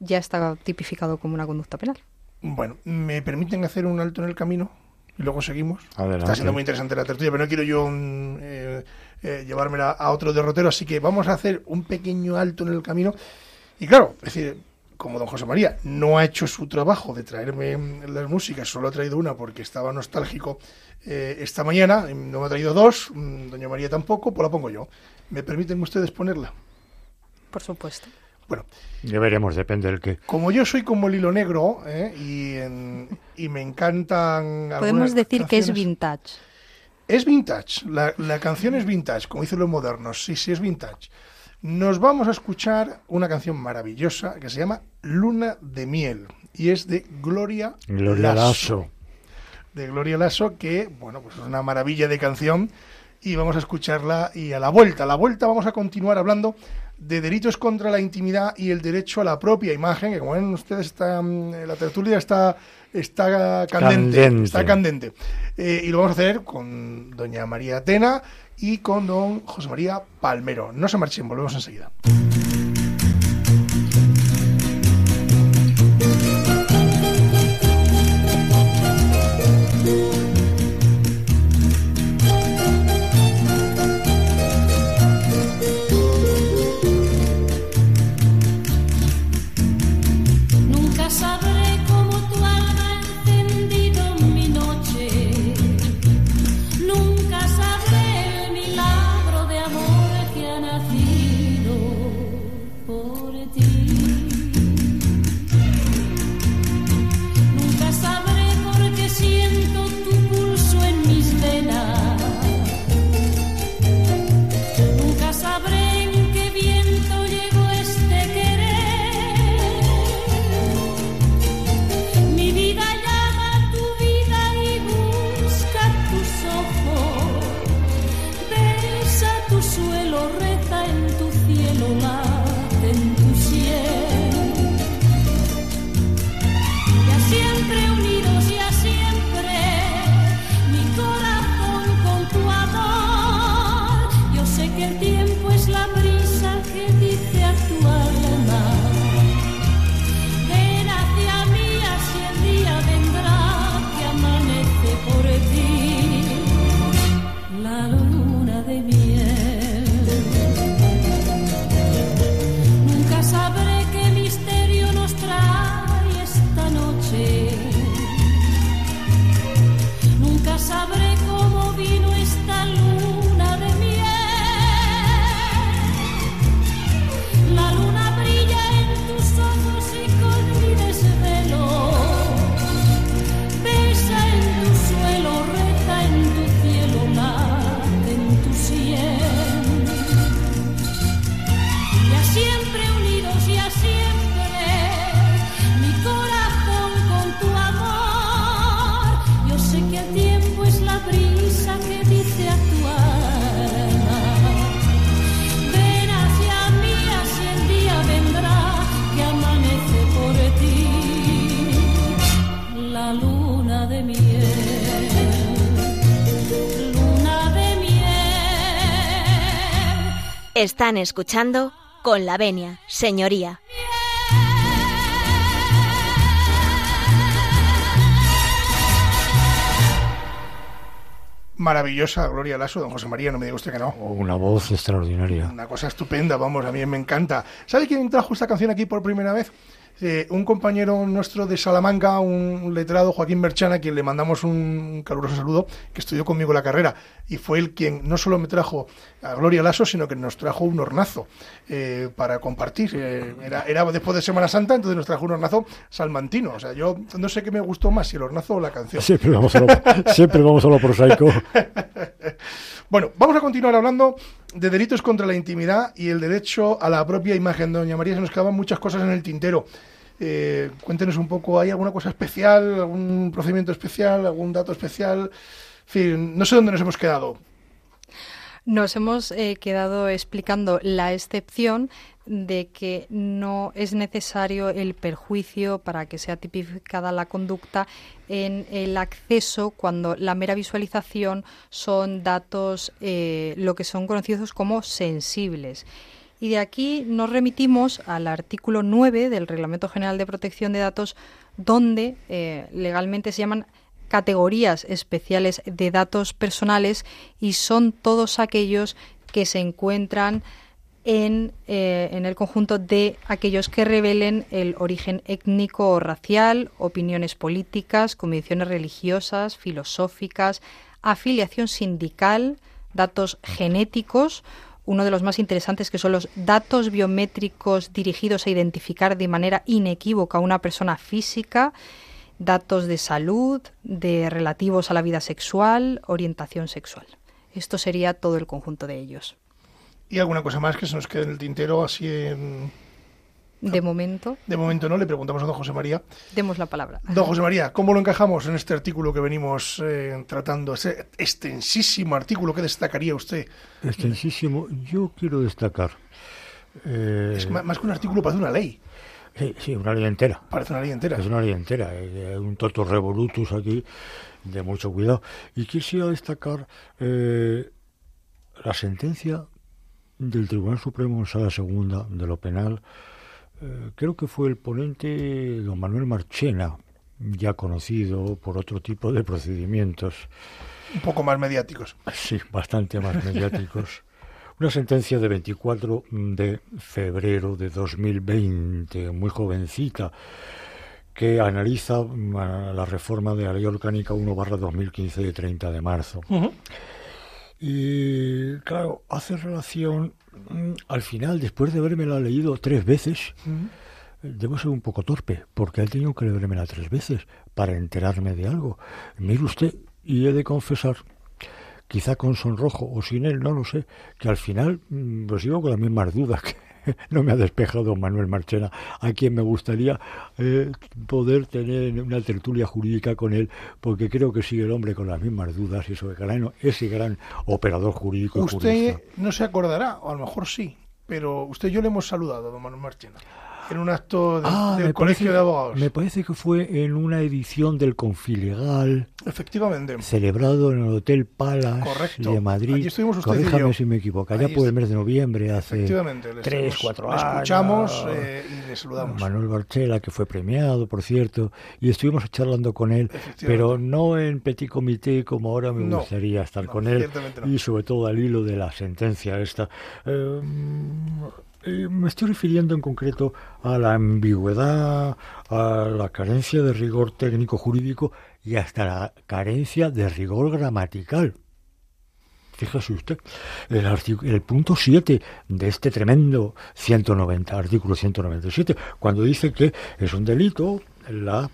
S4: ya está tipificado como una conducta penal.
S2: Bueno, ¿me permiten hacer un alto en el camino? Y luego seguimos.
S3: Adelante.
S2: Está siendo muy interesante la tertulia, pero no quiero yo mm, eh, eh, llevármela a otro derrotero, así que vamos a hacer un pequeño alto en el camino. Y claro, es decir, como don José María no ha hecho su trabajo de traerme mm, las músicas, solo ha traído una porque estaba nostálgico eh, esta mañana, y no me ha traído dos, mm, doña María tampoco, pues la pongo yo. ¿Me permiten ustedes ponerla?
S4: Por supuesto.
S2: Bueno,
S3: Ya veremos, depende del que.
S2: como yo soy como el hilo negro ¿eh? y, en- y me encantan...
S4: Podemos decir que es vintage.
S2: Es vintage, la, la canción es vintage, como dicen los modernos, sí, sí es vintage. Nos vamos a escuchar una canción maravillosa que se llama Luna de Miel y es de Gloria,
S3: Gloria Lasso.
S2: De Gloria Lasso, que, bueno, pues es una maravilla de canción y vamos a escucharla y a la vuelta, a la vuelta vamos a continuar hablando de delitos contra la intimidad y el derecho a la propia imagen, que como ven ustedes, está, mm, la tertulia está, está candente,
S3: Candente.
S2: está candente. Eh, y lo vamos a hacer con doña María Atena y con don José María Palmero. No se marchen, volvemos enseguida.
S1: Están escuchando con la venia, señoría.
S2: Maravillosa Gloria Lasso, don José María, no me diga usted que no.
S3: Una voz extraordinaria.
S2: Una cosa estupenda, vamos, a mí me encanta. ¿Sabe quién trajo esta canción aquí por primera vez? Eh, un compañero nuestro de Salamanca, un letrado, Joaquín Merchana, a quien le mandamos un caluroso saludo, que estudió conmigo la carrera. Y fue el quien no solo me trajo a Gloria Lasso, sino que nos trajo un hornazo eh, para compartir. Eh, era, era después de Semana Santa, entonces nos trajo un hornazo salmantino. O sea, yo no sé qué me gustó más, si el hornazo o la canción.
S3: Siempre vamos a lo, siempre vamos a lo prosaico. <laughs>
S2: Bueno, vamos a continuar hablando de delitos contra la intimidad y el derecho a la propia imagen. Doña María, se nos quedaban muchas cosas en el tintero. Eh, cuéntenos un poco, ¿hay alguna cosa especial, algún procedimiento especial, algún dato especial? En fin, no sé dónde nos hemos quedado.
S4: Nos hemos eh, quedado explicando la excepción de que no es necesario el perjuicio para que sea tipificada la conducta en el acceso cuando la mera visualización son datos eh, lo que son conocidos como sensibles. Y de aquí nos remitimos al artículo 9 del Reglamento General de Protección de Datos, donde eh, legalmente se llaman categorías especiales de datos personales y son todos aquellos que se encuentran en, eh, en, el conjunto de aquellos que revelen el origen étnico o racial, opiniones políticas, convicciones religiosas, filosóficas, afiliación sindical, datos genéticos, uno de los más interesantes que son los datos biométricos dirigidos a identificar de manera inequívoca a una persona física, datos de salud, de relativos a la vida sexual, orientación sexual. Esto sería todo el conjunto de ellos.
S2: ¿Y alguna cosa más que se nos quede en el tintero así en...
S4: De momento.
S2: De momento no, le preguntamos a don José María.
S4: Demos la palabra.
S2: Don José María, ¿cómo lo encajamos en este artículo que venimos eh, tratando? Ese extensísimo artículo, ¿qué destacaría usted?
S3: Extensísimo, yo quiero destacar.
S2: Eh, es más, que un artículo, parece una ley.
S3: Sí, sí, una ley entera.
S2: Parece una ley entera.
S3: Es una ley entera. Hay un toto revolutus aquí de mucho cuidado. Y quisiera destacar eh, la sentencia del Tribunal Supremo en Sala Segunda de lo Penal. Eh, creo que fue el ponente don Manuel Marchena, ya conocido por otro tipo de procedimientos.
S2: Un poco más mediáticos.
S3: Sí, bastante más mediáticos. <laughs> Una sentencia de 24 de febrero de 2020, muy jovencita, que analiza la reforma de la Ley Orgánica 1 barra 2015 de 30 de marzo. Uh -huh. Y claro, hace relación, al final, después de haberme la leído tres veces, uh -huh. debo ser un poco torpe, porque he tenido que leérmela tres veces para enterarme de algo. Mire usted, y he de confesar quizá con sonrojo o sin él, no lo sé, que al final pues sigo con las mismas dudas que <laughs> no me ha despejado Manuel Marchena, a quien me gustaría eh, poder tener una tertulia jurídica con él, porque creo que sigue el hombre con las mismas dudas y sobre gran, ese gran operador jurídico.
S2: Usted
S3: jurista.
S2: no se acordará, o a lo mejor sí, pero usted y yo le hemos saludado don Manuel Marchena en un acto de,
S3: ah,
S2: del Colegio
S3: parece,
S2: de Abogados.
S3: Me parece que fue en una edición del Confilegal.
S2: Efectivamente.
S3: Celebrado en el Hotel Palace
S2: Correcto.
S3: de Madrid.
S2: Allí estuvimos usted
S3: Corríjame
S2: y yo.
S3: si me equivoco. Allá por el mes de noviembre, hace tres, cuatro años.
S2: escuchamos eh, y le saludamos.
S3: Manuel Barchela, que fue premiado, por cierto, y estuvimos charlando con él, pero no en petit comité como ahora me
S2: No,
S3: gustaría estar
S2: no,
S3: con él,
S2: no.
S3: y sobre todo al hilo de la sentencia esta. Eh, me estoy refiriendo en concreto a la ambigüedad, a la carencia de rigor técnico jurídico y hasta la carencia de rigor gramatical. Fíjese usted, el, punto 7 de este tremendo 190, artículo 197, cuando dice que es un delito la,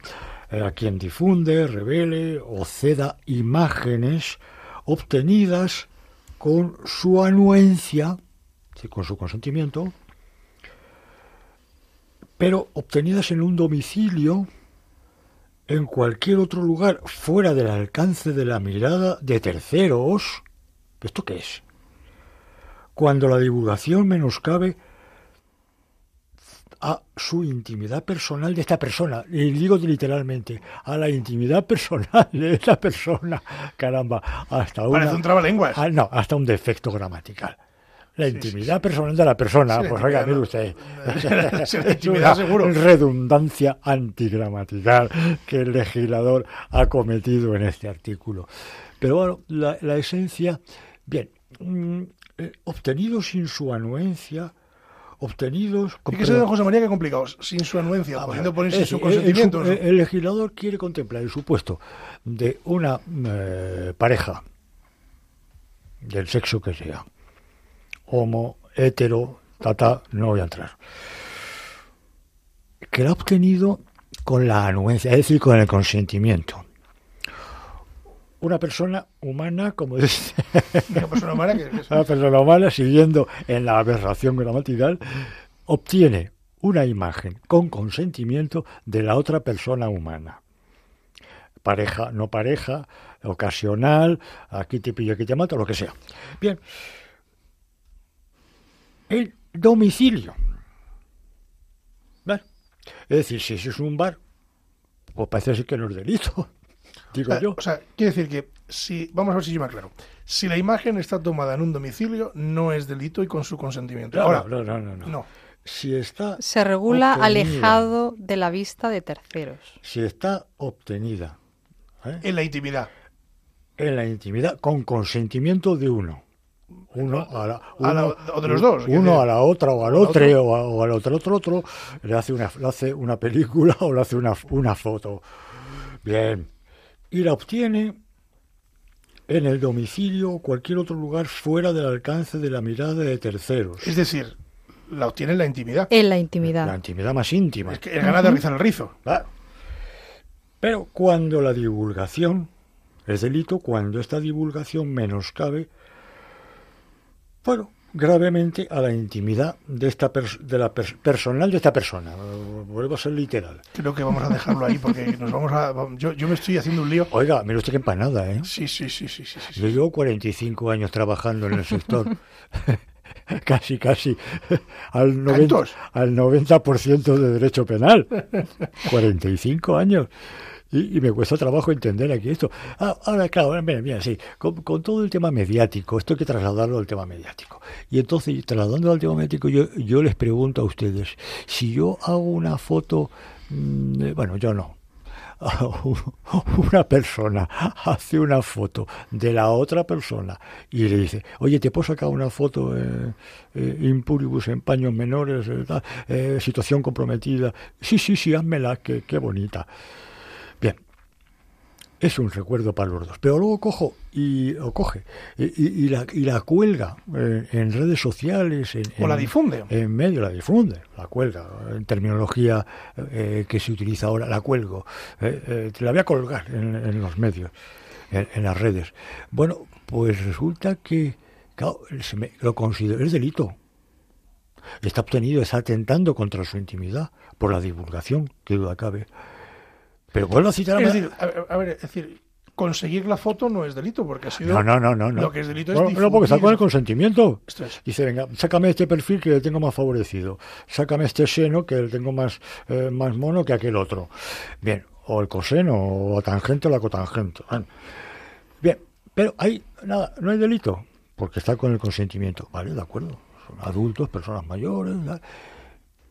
S3: eh, quien difunde, revele o ceda imágenes obtenidas con su anuencia, con su consentimiento, pero obtenidas en un domicilio en cualquier otro lugar fuera del alcance de la mirada de terceros. ¿Esto qué es? Cuando la divulgación menoscabe a su intimidad personal de esta persona, y digo literalmente, a la intimidad personal de esta persona, caramba, hasta una,
S2: Parece un trabalenguas.
S3: Ah, no, hasta un defecto gramatical. La intimidad personal de la persona,
S2: Sí,
S3: pues oiga, mire usted. <laughs>
S2: Sí, la intimidad, <laughs>
S3: Es una
S2: seguro.
S3: redundancia antigramatical que el legislador ha cometido en este artículo. Pero bueno, la, la esencia, bien, mm, eh, obtenidos sin su anuencia, obtenidos...
S2: Fíjese, don José María, que complicados. Sin su anuencia,
S3: Ah, es
S2: su
S3: el-
S2: consentimiento.
S3: El, el legislador quiere contemplar el supuesto de una eh, pareja del sexo que sea, homo, hetero, tata, no voy a entrar, que la ha obtenido con la anuencia, es decir, con el consentimiento. Una persona humana, como <laughs> dice
S2: Una persona humana que es-
S3: una persona humana, siguiendo en la aberración gramatical, obtiene una imagen con consentimiento de la otra persona humana. Pareja, no pareja, ocasional, aquí te pillo, aquí te mato, lo que sea. Bien. El domicilio. ¿Vale? Es decir, si eso es un bar, pues parece ser que no es delito. <laughs> Digo
S2: Ah,
S3: yo.
S2: O sea, quiere decir que si, vamos a ver si yo me aclaro. Si la imagen está tomada en un domicilio, no es delito y con su consentimiento.
S3: No,
S2: Ahora,
S3: no, no, no, no.
S2: no.
S3: Si está
S4: Se regula
S3: obtenida.
S4: alejado de la vista de terceros.
S3: si está obtenida ¿eh?
S2: En la intimidad.
S3: en la intimidad con consentimiento de uno. Uno a la,
S2: A la-
S3: uno-
S2: o de los dos,
S3: Uno a la otra o al otro o, a- o al otro, otro, otro, le hace una, le hace una película o le hace una, una foto. Bien. Y la obtiene en el domicilio o cualquier otro lugar fuera del alcance de la mirada de terceros.
S2: Es decir, la obtiene en la intimidad.
S4: En la intimidad.
S3: La intimidad más íntima.
S2: Es que el ganas de rizar el rizo.
S3: Claro. Pero cuando la divulgación es delito, cuando esta divulgación menoscabe, bueno, gravemente a la intimidad de esta de la pers- personal de esta persona. Vuelvo a ser literal.
S2: Creo que vamos a dejarlo ahí porque nos vamos a. Yo, yo me estoy haciendo un lío.
S3: Oiga, mire usted qué empanada, ¿eh?
S2: Sí, sí, sí, sí, sí. sí,
S3: Yo llevo 45 años trabajando en el sector. <laughs> casi, casi al 90%,
S2: ¿Tantos?
S3: al 90 de derecho penal. 45 años. Y, me cuesta trabajo entender aquí esto. Ah, ahora, claro, mira, mira, sí, con, todo el tema mediático, esto hay que trasladarlo al tema mediático. Y entonces, trasladándolo al tema mediático, yo, yo les pregunto a ustedes, si yo hago una foto, mm, eh, bueno, yo no, <laughs> una persona hace una foto de la otra persona y le dice, oye, ¿te puedo sacar una foto eh, eh, impuribus en paños menores, eh, situación comprometida? Sí, sí, sí, házmela, qué, qué bonita. Es un recuerdo para los dos. Pero luego cojo y o coge y, y- y la, y la cuelga eh, en redes sociales. En,
S2: O la
S3: en-
S2: difunde.
S3: En medio la difunde, la cuelga. En terminología eh, que se utiliza ahora, la cuelgo. Eh, eh, te la voy a colgar en, en los medios, en, en las redes. Bueno, pues resulta que claro, se me- lo considero, es delito. Está obtenido, está atentando contra su intimidad por la divulgación, que duda cabe. Pero vuelvo a citar a
S2: decir, a, a ver, es decir, conseguir la foto no es delito porque ha sido.
S3: No, no, no, no. no.
S2: Lo que es delito es
S3: no, no, porque está con el consentimiento.
S2: Es.
S3: Dice, venga, sácame este perfil que le tengo más favorecido. Sácame este seno que le tengo más, eh, más mono que aquel otro. Bien, o el coseno, o la tangente o la cotangente. Bien, pero ahí, nada, no hay delito, porque está con el consentimiento. Vale, de acuerdo. Son adultos, personas mayores. ¿verdad?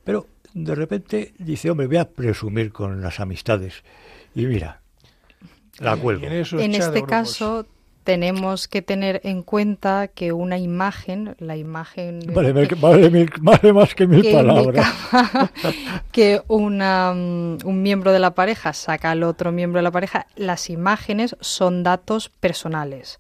S3: Pero de repente dice, hombre, voy a presumir con las amistades. Y mira, la cuelgo.
S2: En
S4: este
S2: grupos.
S4: caso tenemos que tener en cuenta que una imagen, la imagen
S3: Vale,
S4: que-
S3: vale mil- vale más que mil
S4: que
S3: palabras. <laughs>
S4: que una, mm, un miembro de la pareja saca al otro miembro de la pareja, las imágenes son datos personales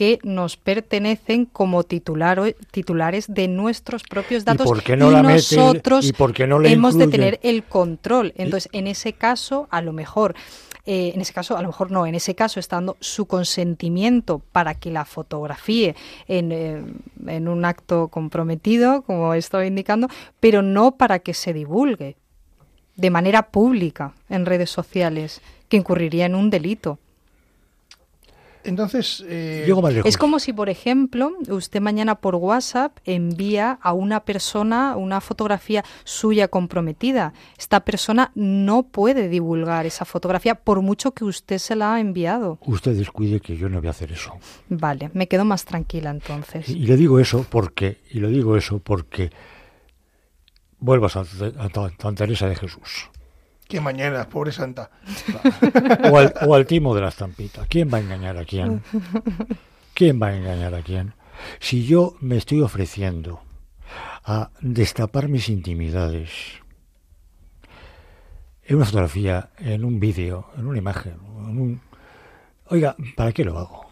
S4: que nos pertenecen como titular, titulares de nuestros propios datos
S3: por qué no la
S4: nosotros
S3: y por qué no
S4: hemos de tener el control. Entonces, en ese caso, a lo mejor, eh, en ese caso, a lo mejor no, en ese caso, estando su consentimiento para que la fotografíe en, eh, en un acto comprometido, como estaba indicando, pero no para que se divulgue de manera pública en redes sociales, que incurriría en un delito.
S2: Entonces, eh,
S3: Llego más lejos.
S4: Es como si, por ejemplo, usted mañana por WhatsApp envía a una persona una fotografía suya comprometida. Esta persona no puede divulgar esa fotografía por mucho que usted se la ha enviado.
S3: Usted descuide que yo no voy a hacer eso.
S4: Vale, me quedo más tranquila entonces.
S3: Y le digo eso porque, y le digo eso porque vuelvo a a Santa Teresa de Jesús.
S2: Que mañana, pobre santa.
S3: O al, o al timo de la estampita. ¿Quién va a engañar a quién? ¿Quién va a engañar a quién? Si yo me estoy ofreciendo a destapar mis intimidades en una fotografía, en un vídeo, en una imagen, en un... Oiga, ¿para qué lo hago?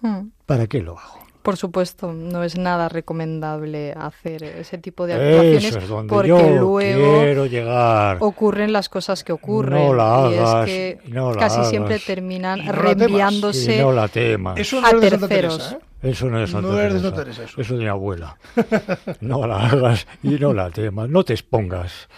S4: Hmm.
S3: ¿Para qué lo hago?
S4: Por supuesto, no es nada recomendable hacer ese tipo de
S3: Eso
S4: actuaciones
S3: es donde
S4: porque
S3: yo
S4: luego
S3: quiero llegar.
S4: ocurren las cosas que ocurren
S3: No la
S4: y es que
S3: no la
S4: casi siempre terminan
S2: Y no
S4: reenviándose
S3: Y no la temas.
S2: Eso no
S4: a
S2: es
S4: terceros.
S2: Teresa, ¿eh?
S3: Eso no es Santa
S2: No
S3: Teresa.
S2: Santa Teresa, eso.
S3: es de mi abuela. <laughs> No la hagas y no la temas. No te expongas.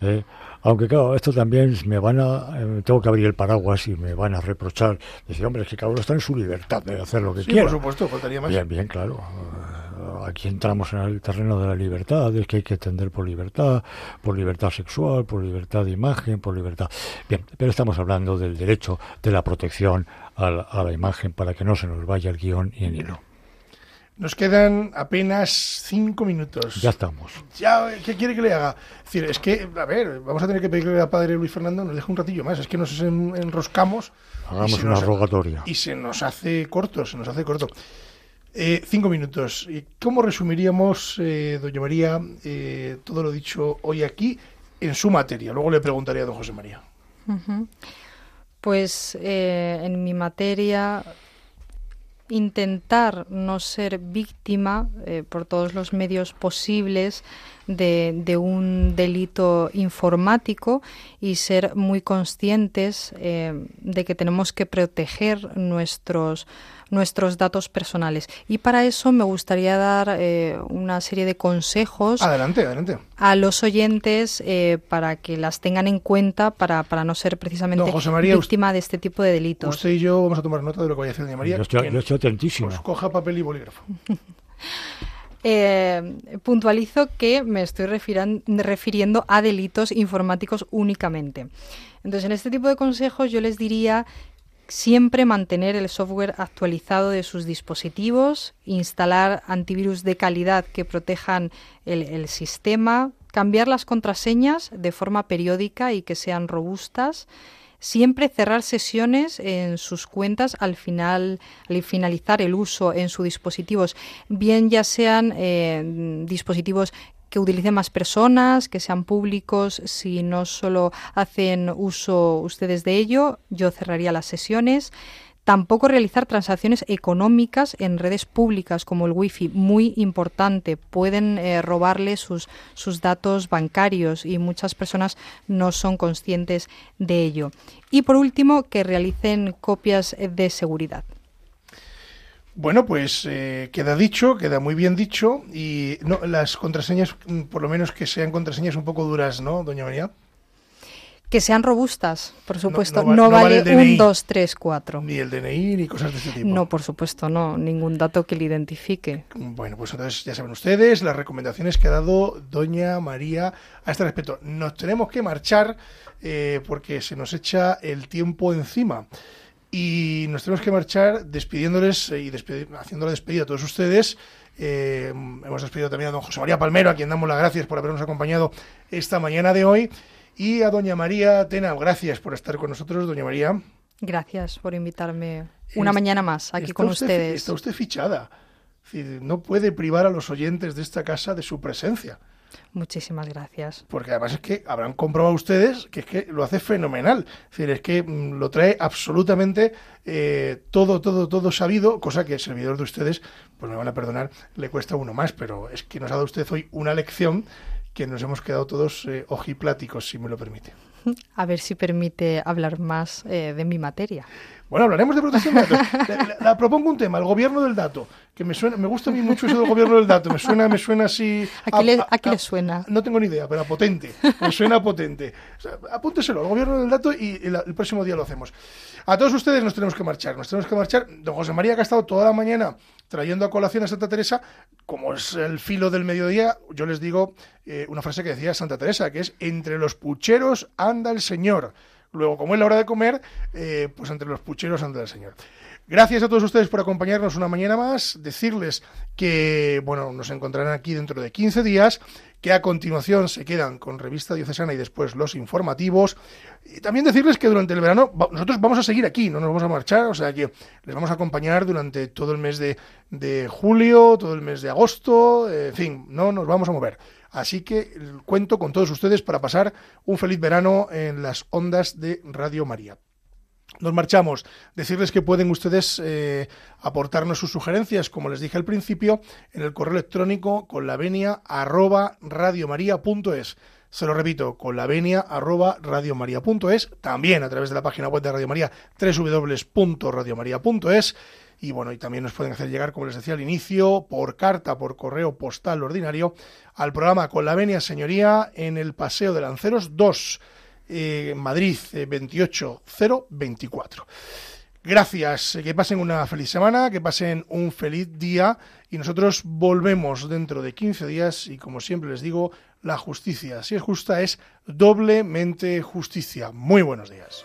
S3: ¿eh? Aunque claro, esto también me van a... eh, tengo que abrir el paraguas y me van a reprochar. Decir, hombre, es que cada uno está en su libertad de hacer lo que
S2: Sí,
S3: quiera.
S2: por supuesto, faltaría más.
S3: Bien, bien, claro. Eh, Aquí entramos en el terreno de la libertad, es que hay que entender por libertad, por libertad sexual, por libertad de imagen, por libertad. Bien, pero estamos hablando del derecho de la protección a la, a la imagen para que no se nos vaya el guion y el hilo.
S2: Nos quedan apenas cinco minutos.
S3: Ya estamos.
S2: Ya, ¿qué quiere que le haga? Es decir, es que, a ver, vamos a tener que pedirle al padre Luis Fernando nos deje un ratillo más. Es que nos en- enroscamos.
S3: Hagamos una
S2: nos-
S3: rogatoria.
S2: Y se nos hace corto, se nos hace corto. Eh, cinco minutos. ¿Y ¿Cómo resumiríamos, eh, doña María, eh, todo lo dicho hoy aquí en su materia? Luego le preguntaré a don José María.
S4: Pues eh, en mi materia, intentar no ser víctima eh, por todos los medios posibles de, un delito informático y ser muy conscientes eh, de que tenemos que proteger nuestros nuestros datos personales. Y para eso me gustaría dar eh, una serie de consejos
S2: Adelante, adelante.
S4: a los oyentes eh, para que las tengan en cuenta para, para no ser precisamente
S2: José María,
S4: víctima de este tipo de delitos.
S2: Usted y yo vamos a tomar nota de lo que vaya a doña María.
S3: Yo estoy, yo estoy atentísimo.
S2: pues coja papel y bolígrafo. <laughs>
S4: Eh, puntualizo que me estoy refiriendo a delitos informáticos únicamente. Entonces, en este tipo de consejos yo les diría siempre mantener el software actualizado de sus dispositivos, instalar antivirus de calidad que protejan el, sistema, cambiar las contraseñas de forma periódica y que sean robustas, siempre cerrar sesiones en sus cuentas al final al finalizar el uso en sus dispositivos bien ya sean eh, dispositivos que utilicen más personas, que sean públicos, si no solo hacen uso ustedes de ello, yo cerraría las sesiones. Tampoco realizar transacciones económicas en redes públicas como el wifi, muy importante. Pueden eh, robarle sus, sus datos bancarios y muchas personas no son conscientes de ello. Y por último, que realicen copias de seguridad.
S2: Bueno, pues eh, queda dicho, queda muy bien dicho. Y no, las contraseñas, mm, por lo menos que sean contraseñas un poco duras, ¿no, doña María?
S4: Que sean robustas, por supuesto.
S2: no va-
S4: No,
S2: no vale
S4: vale
S2: el DNI.
S4: un, dos, tres, cuatro.
S2: Ni el DNI ni cosas de este tipo.
S4: No, por supuesto, no. Ningún dato que le identifique.
S2: Bueno, pues entonces ya saben ustedes las recomendaciones que ha dado doña María a este respecto. Nos tenemos que marchar eh, porque se nos echa el tiempo encima. Y nos tenemos que marchar despidiéndoles y despedi- haciendo la despedida a todos ustedes. Eh, hemos despedido también a don José María Palmero, a quien damos las gracias por habernos acompañado esta mañana de hoy. Y a doña María Tena, gracias por estar con nosotros, doña María.
S4: Gracias por invitarme una
S2: Es-
S4: mañana más aquí con
S2: usted-
S4: ustedes.
S2: Está usted fichada. Es decir, no puede privar a los oyentes de esta casa de su presencia.
S4: Muchísimas gracias.
S2: Porque además es que habrán comprobado ustedes que es que lo hace fenomenal. Es decir, es que mm, lo trae absolutamente eh, todo, todo, todo sabido, cosa que el servidor de ustedes, pues me van a perdonar, le cuesta uno más, pero es que nos ha dado usted hoy una lección que nos hemos quedado todos eh, ojipláticos, si me lo permite. <laughs>
S4: A ver si permite hablar más eh, de mi materia.
S2: Bueno, hablaremos de protección de datos. La, la- propongo un tema, el gobierno del dato, que me suena, me gusta a mí mucho eso del gobierno del dato, me suena, me suena así.
S4: ¿A qué le- a qué le suena?
S2: No tengo ni idea, pero a potente. Me suena potente. O sea, apúnteselo, el gobierno del dato y el, el próximo día lo hacemos. A todos ustedes nos tenemos que marchar, nos tenemos que marchar. Don José María, que ha estado toda la mañana trayendo a colación a Santa Teresa, como es el filo del mediodía, yo les digo eh, una frase que decía Santa Teresa, que es entre los pucheros anda el Señor. Luego, como es la hora de comer, eh, pues entre los pucheros anda el Señor. Gracias a todos ustedes por acompañarnos una mañana más. Decirles que, bueno, nos encontrarán aquí dentro de 15 días, que a continuación se quedan con Revista Diocesana y después los informativos. Y también decirles que durante el verano nosotros vamos a seguir aquí, no nos vamos a marchar, o sea que les vamos a acompañar durante todo el mes de, de julio, todo el mes de agosto, eh, en fin, no nos vamos a mover. Así que cuento con todos ustedes para pasar un feliz verano en las ondas de Radio María. Nos marchamos. Decirles que pueden ustedes eh, aportarnos sus sugerencias, como les dije al principio, en el correo electrónico con la venia arroba radiomaria.es. Se lo repito, con la venia arroba radiomaria.es, también a través de la página web de Radio María, www.radiomaria.es. Y bueno, y también nos pueden hacer llegar, como les decía al inicio, por carta, por correo postal ordinario, al programa Con la Venia Señoría en el Paseo de Lanceros 2 eh, Madrid eh, 28024. Gracias, eh, que pasen una feliz semana, que pasen un feliz día y nosotros volvemos dentro de 15 días y como siempre les digo, la justicia, si es justa, es doblemente justicia. Muy buenos días.